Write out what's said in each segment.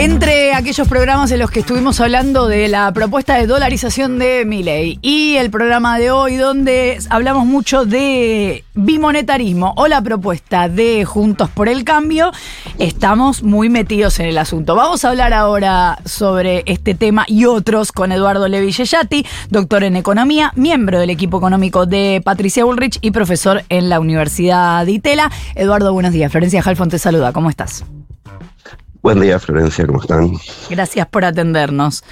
Entre aquellos programas en los que estuvimos hablando de la propuesta de dolarización de Milei y el programa de hoy donde hablamos mucho de bimonetarismo o la propuesta de Juntos por el Cambio, estamos muy metidos en el asunto. Vamos a hablar ahora sobre este tema y otros con Eduardo Levi doctor en economía, miembro del equipo económico de Patricia Bullrich y profesor en la Universidad de Itela. Eduardo, buenos días. Florencia Halfon te saluda. ¿Cómo estás? Buen día, Florencia, ¿cómo están? Gracias por atendernos.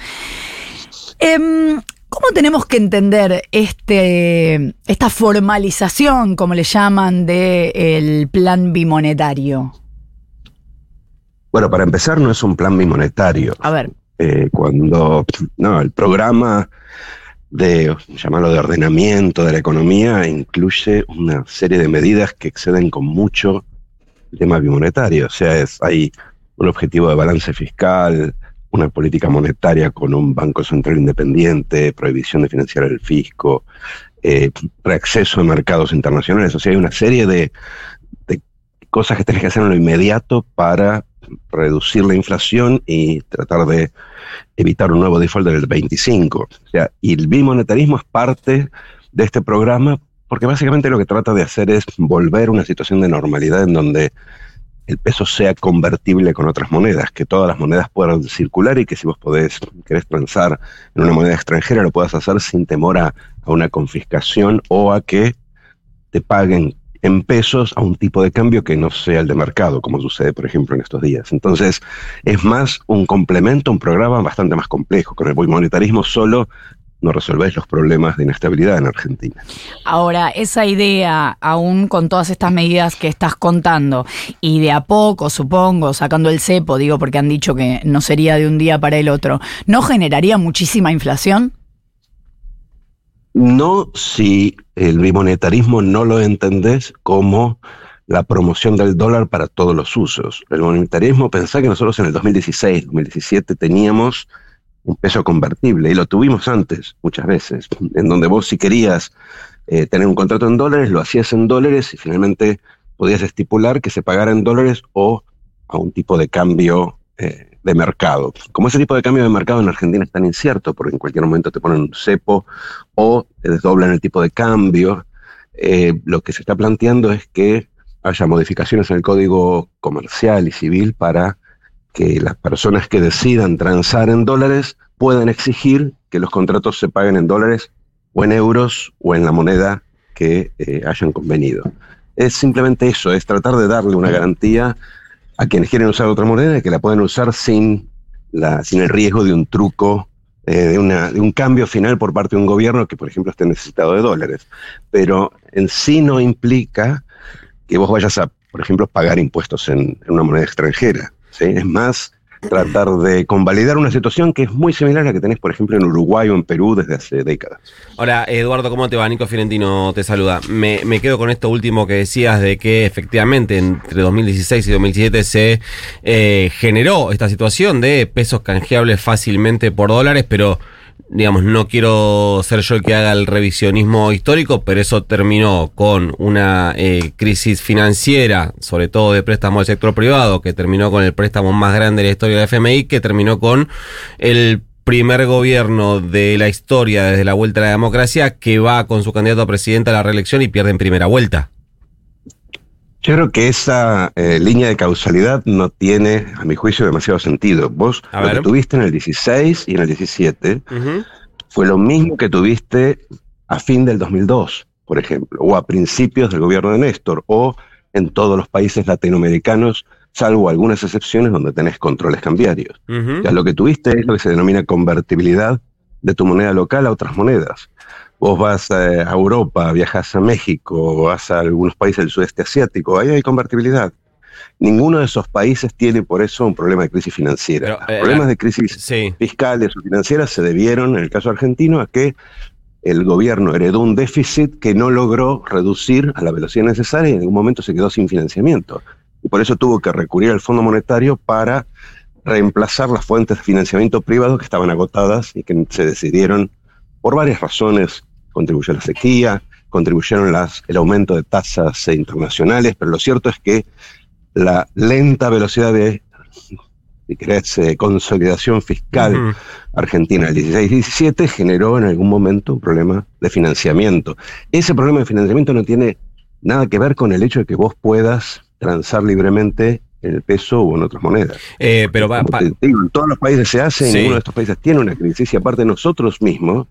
Em, ¿Cómo tenemos que entender este, esta formalización, como le llaman, del plan bimonetario? Bueno, para empezar, no es un plan bimonetario. A ver. Eh, cuando, no, el programa de, llamarlo de ordenamiento de la economía, incluye una serie de medidas que exceden con mucho el tema bimonetario. O sea, es, hay un objetivo de balance fiscal, una política monetaria con un banco central independiente, prohibición de financiar el fisco, eh, reacceso a mercados internacionales. O sea, hay una serie de, cosas que tenés que hacer en lo inmediato para reducir la inflación y tratar de evitar un nuevo default del 25. O sea, y el bimonetarismo es parte de este programa porque básicamente lo que trata de hacer es volver a una situación de normalidad en donde el peso sea convertible con otras monedas, que todas las monedas puedan circular y que si vos podés, querés transar en una moneda extranjera, lo puedas hacer sin temor a, una confiscación o a que te paguen en pesos a un tipo de cambio que no sea el de mercado, como sucede, por ejemplo, en estos días. Entonces, es más un complemento, un programa bastante más complejo. Con el monetarismo solo no resolvéis los problemas de inestabilidad en Argentina. Ahora, esa idea, aún con todas estas medidas que estás contando, y de a poco, supongo, sacando el cepo, digo porque han dicho que no sería de un día para el otro, ¿no generaría muchísima inflación? No si el bimonetarismo no lo entendés como la promoción del dólar para todos los usos. El monetarismo, pensá que nosotros en el 2016, 2017 teníamos un peso convertible, y lo tuvimos antes muchas veces, en donde vos si querías eh, tener un contrato en dólares, lo hacías en dólares y finalmente podías estipular que se pagara en dólares o a un tipo de cambio eh, de mercado. Como ese tipo de cambio de mercado en Argentina es tan incierto, porque en cualquier momento te ponen un cepo o te desdoblan el tipo de cambio, eh, lo que se está planteando es que haya modificaciones en el código comercial y civil para que las personas que decidan transar en dólares puedan exigir que los contratos se paguen en dólares o en euros o en la moneda que eh, hayan convenido. Es simplemente eso, es tratar de darle una garantía a quienes quieren usar otra moneda y que la puedan usar sin, la, sin el riesgo de un truco, eh, de, una, de un cambio final por parte de un gobierno que, por ejemplo, esté necesitado de dólares. Pero en sí no implica que vos vayas a, por ejemplo, pagar impuestos en una moneda extranjera. Es más tratar de convalidar una situación que es muy similar a la que tenés, por ejemplo, en Uruguay o en Perú desde hace décadas. Hola, Eduardo, ¿cómo te va? Nico Fiorentino te saluda. Me, quedo con esto último que decías de que efectivamente entre 2016 y 2017 se eh, generó esta situación de pesos canjeables fácilmente por dólares, pero digamos, no quiero ser yo el que haga el revisionismo histórico, pero eso terminó con una eh, crisis financiera, sobre todo de préstamo del sector privado, que terminó con el préstamo más grande de la historia de la FMI, que terminó con el primer gobierno de la historia desde la vuelta a la democracia que va con su candidato a presidente a la reelección y pierde en primera vuelta. Yo creo que esa eh, línea de causalidad no tiene, a mi juicio, demasiado sentido. Vos lo que tuviste en el 16 y en el 17 fue lo mismo que tuviste a fin del 2002, por ejemplo, o a principios del gobierno de Néstor, o en todos los países latinoamericanos, salvo algunas excepciones donde tenés controles cambiarios. Ya lo que tuviste es lo que se denomina convertibilidad de tu moneda local a otras monedas vos vas a Europa, viajas a México, vas a algunos países del sudeste asiático, ahí hay convertibilidad. Ninguno de esos países tiene por eso un problema de crisis financiera. Los eh, problemas de crisis fiscales o financieras se debieron, en el caso argentino, a que el gobierno heredó un déficit que no logró reducir a la velocidad necesaria y en algún momento se quedó sin financiamiento. Y por eso tuvo que recurrir al Fondo Monetario para reemplazar las fuentes de financiamiento privado que estaban agotadas y que se decidieron por varias razones. Contribuyó la sequía, contribuyeron las, el aumento de tasas internacionales, pero lo cierto es que la lenta velocidad de si querés, eh, consolidación fiscal argentina del 16-17 generó en algún momento un problema de financiamiento. Ese problema de financiamiento no tiene nada que ver con el hecho de que vos puedas transar libremente en el peso o en otras monedas. Eh, pero en todos los países se hace, y ninguno de estos países tiene una crisis, y aparte nosotros mismos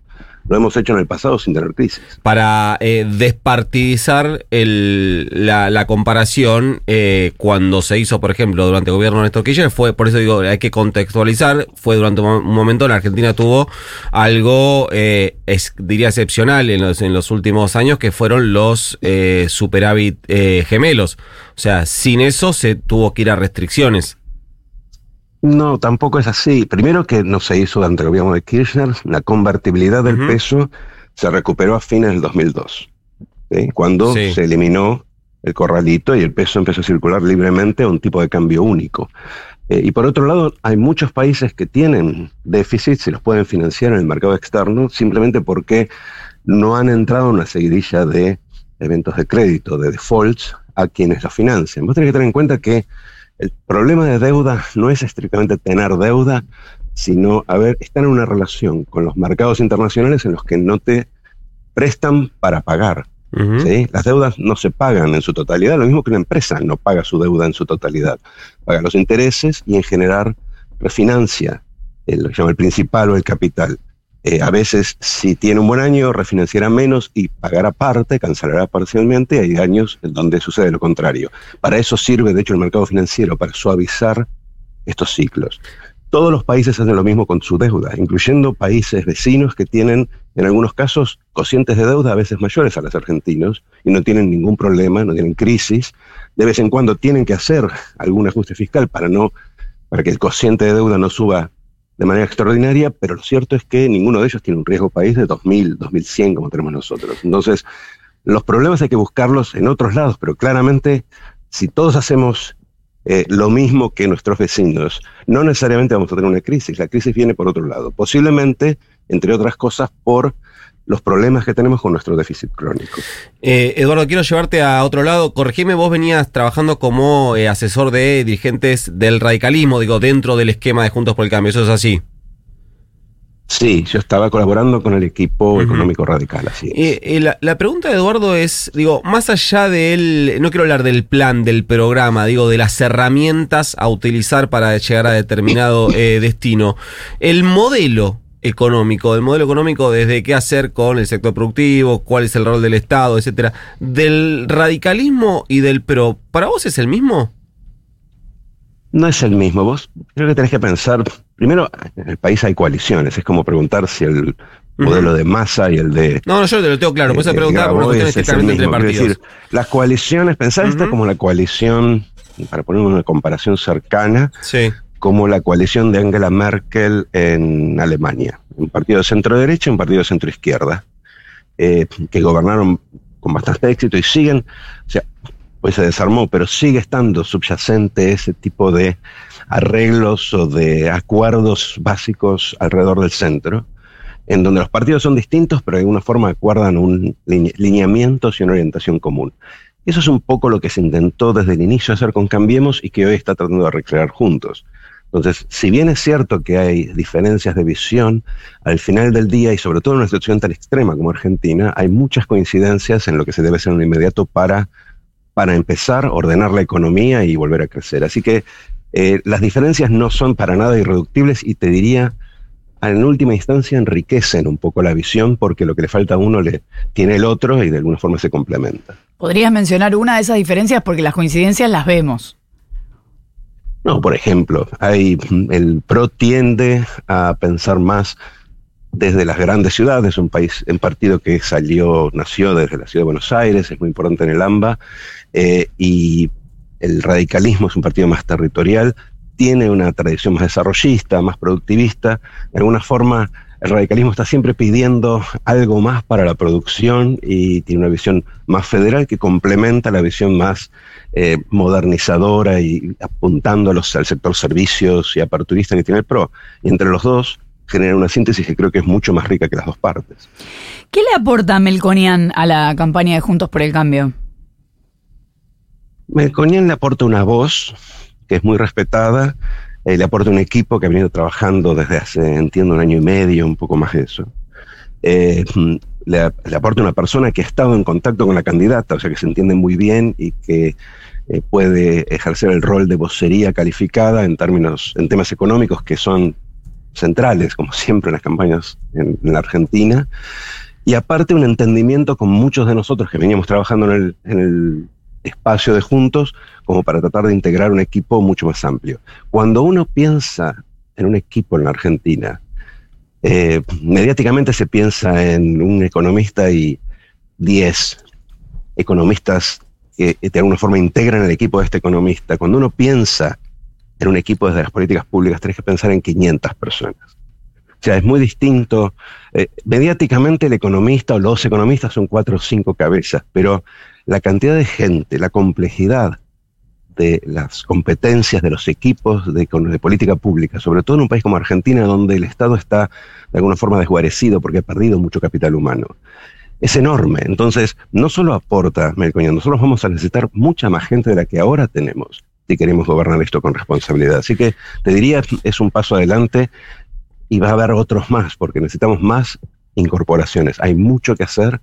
lo hemos hecho en el pasado sin tener crisis. Para eh, despartidizar la, comparación, eh, cuando se hizo, por ejemplo, durante el gobierno de Néstor Kirchner, fue, por eso digo, hay que contextualizar, fue durante un momento la Argentina tuvo algo, eh, es, diría, excepcional en los, en los últimos años, que fueron los superávit gemelos. O sea, sin eso se tuvo que ir a restricciones. No, tampoco es así. Primero que no se hizo durante el gobierno de Kirchner, la convertibilidad del peso se recuperó a fines del 2002, cuando se eliminó el corralito y el peso empezó a circular libremente a un tipo de cambio único. Eh, y por otro lado, hay muchos países que tienen déficits y los pueden financiar en el mercado externo simplemente porque no han entrado en una seguidilla de eventos de crédito, de defaults, a quienes los financian. Vos tenés que tener en cuenta que el problema de deuda no es estrictamente tener deuda, sino, a ver, estar en una relación con los mercados internacionales en los que no te prestan para pagar. Las deudas no se pagan en su totalidad, lo mismo que una empresa no paga su deuda en su totalidad. Paga los intereses y en general refinancia el, lo que llama el principal o el capital. Eh, a veces, si tiene un buen año, refinanciará menos y pagará parte, cancelará parcialmente. Hay años en donde sucede lo contrario. Para eso sirve, de hecho, el mercado financiero, para suavizar estos ciclos. Todos los países hacen lo mismo con su deuda, incluyendo países vecinos que tienen, en algunos casos, cocientes de deuda a veces mayores a los argentinos y no tienen ningún problema, no tienen crisis. De vez en cuando tienen que hacer algún ajuste fiscal para no para que el cociente de deuda no suba de manera extraordinaria, pero lo cierto es que ninguno de ellos tiene un riesgo país de 2000, 2100 como tenemos nosotros. Entonces, los problemas hay que buscarlos en otros lados, pero claramente si todos hacemos eh, lo mismo que nuestros vecinos, no necesariamente vamos a tener una crisis. La crisis viene por otro lado, posiblemente, entre otras cosas, por los problemas que tenemos con nuestro déficit crónico. Eh, Eduardo, quiero llevarte a otro lado. Corregime, vos venías trabajando como eh, asesor de dirigentes del radicalismo, digo, dentro del esquema de Juntos por el Cambio. ¿Eso es así? Sí, yo estaba colaborando con el equipo económico radical, así eh, la, la, pregunta de Eduardo es, digo, más allá del, no quiero hablar del plan, del programa, digo, de las herramientas a utilizar para llegar a determinado destino, el modelo económico, del modelo económico desde qué hacer con el sector productivo, cuál es el rol del Estado, etcétera, del radicalismo y del pro, ¿para vos es el mismo? No es el mismo. Vos creo que tenés que pensar, primero, en el país hay coaliciones, es como preguntar si el modelo de masa y el de... No, no, yo te lo tengo claro, pues eh, preguntar por una cuestión entre partidos. decir, las coaliciones, pensar esta como la coalición, para poner una comparación cercana, sí. como la coalición de Angela Merkel en Alemania, un partido de centro derecha y un partido de centro izquierda, eh, que gobernaron con bastante éxito y siguen, o sea, pues se desarmó, pero sigue estando subyacente ese tipo de arreglos o de acuerdos básicos alrededor del centro, en donde los partidos son distintos, pero de alguna forma acuerdan un lineamientos y una orientación común. Eso es un poco lo que se intentó desde el inicio hacer con Cambiemos y que hoy está tratando de recrear juntos. Entonces, si bien es cierto que hay diferencias de visión, al final del día, y sobre todo en una situación tan extrema como Argentina, hay muchas coincidencias en lo que se debe hacer en lo inmediato para, para empezar a ordenar la economía y volver a crecer. Así que eh, las diferencias no son para nada irreductibles y te diría, en última instancia, enriquecen un poco la visión porque lo que le falta a uno le tiene el otro y de alguna forma se complementa. ¿Podrías mencionar una de esas diferencias? Porque las coincidencias las vemos. No, por ejemplo, hay, el PRO tiende a pensar más desde las grandes ciudades, un país, un partido que salió, nació desde la ciudad de Buenos Aires, es muy importante en el AMBA, eh, y el radicalismo es un partido más territorial, tiene una tradición más desarrollista, más productivista, de alguna forma el radicalismo está siempre pidiendo algo más para la producción y tiene una visión más federal que complementa la visión más eh, modernizadora y apuntando al sector servicios y aperturista que tiene el PRO. Y entre los dos generar una síntesis que creo que es mucho más rica que las dos partes. ¿Qué le aporta Melconian a la campaña de Juntos por el Cambio? Melconian le aporta una voz que es muy respetada, eh, le aporta un equipo que ha venido trabajando desde hace, entiendo, un año y medio, un poco más de eso. Eh, le, aporta una persona que ha estado en contacto con la candidata, o sea, que se entiende muy bien y que eh, puede ejercer el rol de vocería calificada en términos, en temas económicos que son centrales, como siempre en las campañas en, la Argentina. Y aparte un entendimiento con muchos de nosotros que veníamos trabajando en el espacio de juntos como para tratar de integrar un equipo mucho más amplio. Cuando uno piensa en un equipo en la Argentina, eh, mediáticamente se piensa en un economista y 10 economistas que de alguna forma integran el equipo de este economista. Cuando uno piensa en un equipo desde las políticas públicas, tenés que pensar en 500 personas. O sea, es muy distinto. Eh, mediáticamente el economista o los economistas son cuatro o cinco cabezas, pero la cantidad de gente, la complejidad de las competencias de los equipos de, política pública, sobre todo en un país como Argentina, donde el Estado está de alguna forma desguarecido porque ha perdido mucho capital humano. Es enorme. Entonces, no solo aporta Melcoñán, nosotros vamos a necesitar mucha más gente de la que ahora tenemos si queremos gobernar esto con responsabilidad. Así que te diría, es un paso adelante y va a haber otros más, porque necesitamos más incorporaciones. Hay mucho que hacer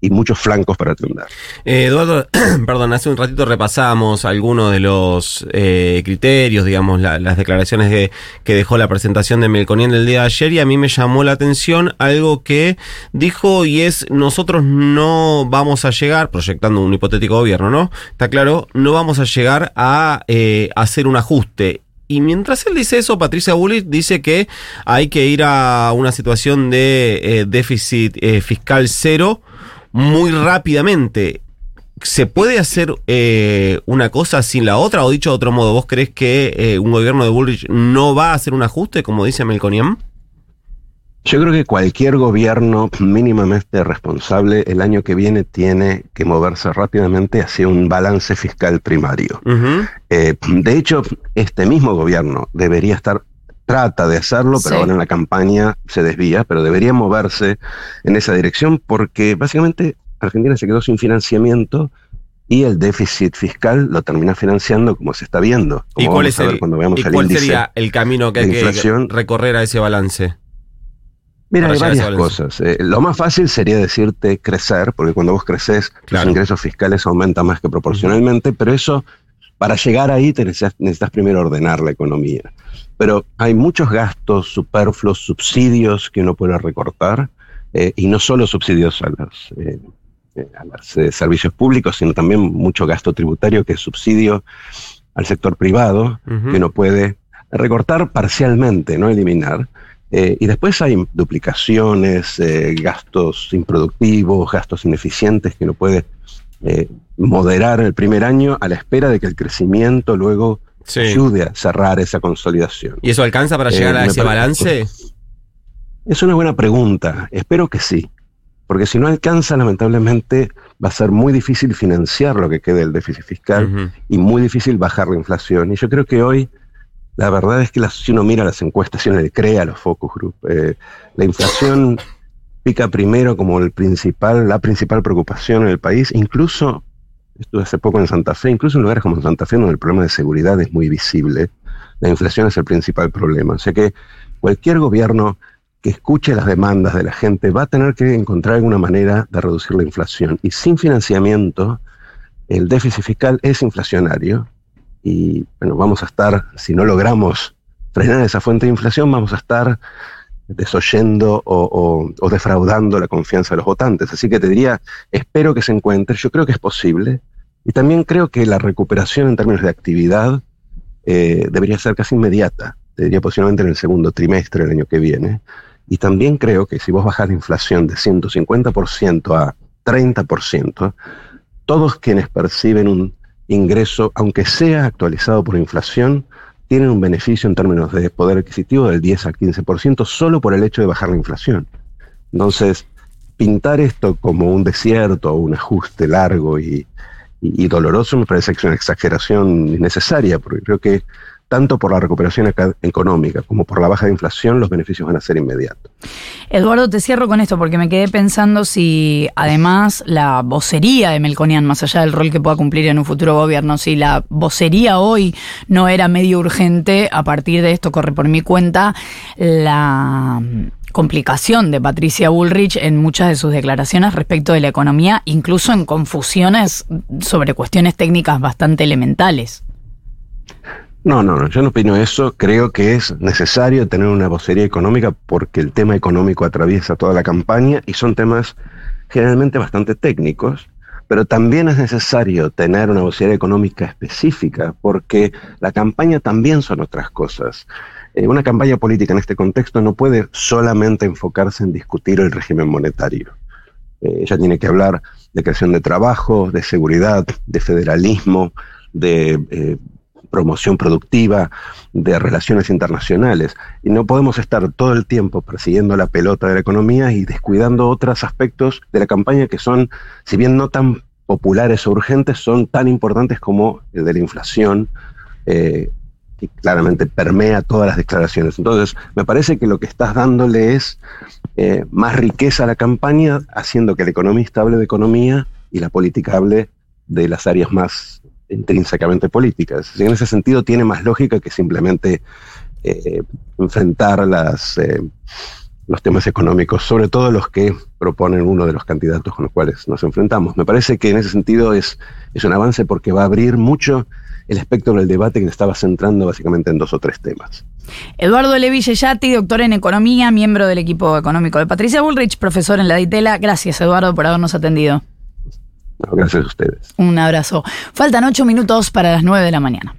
y muchos flancos para atender. Eh, Eduardo, perdón, hace un ratito repasamos algunos de los eh, criterios, digamos, las declaraciones que dejó la presentación de Melconian el día de ayer y a mí me llamó la atención algo que dijo y es nosotros no vamos a llegar, proyectando un hipotético gobierno, ¿no? Está claro, no vamos a llegar a eh, hacer un ajuste y mientras él dice eso, Patricia Bullitt dice que hay que ir a una situación de déficit fiscal cero muy rápidamente. ¿Se puede hacer eh, una cosa sin la otra? O dicho de otro modo, ¿vos crees que eh, un gobierno de Bullrich no va a hacer un ajuste, como dice Melconian? Yo creo que cualquier gobierno mínimamente responsable el año que viene tiene que moverse rápidamente hacia un balance fiscal primario. Eh, de hecho, este mismo gobierno debería estar trata de hacerlo, pero ahora en la campaña se desvía, pero debería moverse en esa dirección porque básicamente Argentina se quedó sin financiamiento y el déficit fiscal lo termina financiando como se está viendo. ¿Y cuál, es el, cuando veamos cuál sería el camino que hay que recorrer a ese balance? Mira, hay varias cosas. Eh, lo más fácil sería decirte crecer, porque cuando vos creces, los ingresos fiscales aumentan más que proporcionalmente, pero eso, para llegar ahí, necesitas primero ordenar la economía. Pero hay muchos gastos superfluos, subsidios que uno puede recortar, eh, y no solo subsidios a los, eh, eh, servicios públicos, sino también mucho gasto tributario que es subsidio al sector privado, que uno puede recortar parcialmente, no eliminar. y después hay duplicaciones, gastos improductivos, gastos ineficientes que uno puede moderar el primer año a la espera de que el crecimiento luego ayude a cerrar esa consolidación. ¿Y eso alcanza para llegar a eh, ese balance? Es una buena pregunta. Espero que sí. Porque si no alcanza, lamentablemente, va a ser muy difícil financiar lo que quede del déficit fiscal y muy difícil bajar la inflación. Y yo creo que hoy, la verdad es que si uno mira las encuestas, si uno le crea a los focus group, eh, la inflación pica primero como el principal, la principal preocupación en el país, incluso Estuve hace poco en Santa Fe, incluso en lugares como Santa Fe, donde el problema de seguridad es muy visible. La inflación es el principal problema. O sea que cualquier gobierno que escuche las demandas de la gente va a tener que encontrar alguna manera de reducir la inflación. Y sin financiamiento, el déficit fiscal es inflacionario. Y bueno, vamos a estar, si no logramos frenar esa fuente de inflación, vamos a estar desoyendo o, defraudando la confianza de los votantes. Así que te diría, espero que se encuentre, yo creo que es posible, y también creo que la recuperación en términos de actividad eh, debería ser casi inmediata, te diría posiblemente en el segundo trimestre del año que viene, y también creo que si vos bajás la inflación de 150% a 30%, todos quienes perciben un ingreso, aunque sea actualizado por inflación, tienen un beneficio en términos de poder adquisitivo del 10 al 15% solo por el hecho de bajar la inflación. Entonces, pintar esto como un desierto o un ajuste largo y, doloroso me parece que es una exageración innecesaria, porque creo que tanto por la recuperación económica como por la baja de inflación, los beneficios van a ser inmediatos. Eduardo, te cierro con esto porque me quedé pensando si además la vocería de Melconian, más allá del rol que pueda cumplir en un futuro gobierno, si la vocería hoy no era medio urgente, a partir de esto corre por mi cuenta la complicación de Patricia Bullrich en muchas de sus declaraciones respecto de la economía, incluso en confusiones sobre cuestiones técnicas bastante elementales. No, no, no, yo no opino eso. Creo que es necesario tener una vocería económica porque el tema económico atraviesa toda la campaña y son temas generalmente bastante técnicos, pero también es necesario tener una vocería económica específica porque la campaña también son otras cosas. Eh, una campaña política en este contexto no puede solamente enfocarse en discutir el régimen monetario. Eh, ella tiene que hablar de creación de trabajo, de seguridad, de federalismo, de eh, promoción productiva, de relaciones internacionales. Y no podemos estar todo el tiempo persiguiendo la pelota de la economía y descuidando otros aspectos de la campaña que son, si bien no tan populares o urgentes, son tan importantes como el de la inflación, eh, que claramente permea todas las declaraciones. Entonces, me parece que lo que estás dándole es eh, más riqueza a la campaña, haciendo que el economista hable de economía y la política hable de las áreas más intrínsecamente políticas. en ese sentido tiene más lógica que simplemente eh, enfrentar eh, los temas económicos, sobre todo los que proponen uno de los candidatos con los cuales nos enfrentamos. Me parece que en ese sentido es, un avance porque va a abrir mucho el espectro del debate que estaba centrando básicamente en dos o tres temas. Eduardo Levi Yeyati, doctor en Economía, miembro del equipo económico de Patricia Bullrich, profesor en la DITELA. Gracias, Eduardo, por habernos atendido gracias a ustedes. Un abrazo. Faltan ocho minutos para las nueve de la mañana.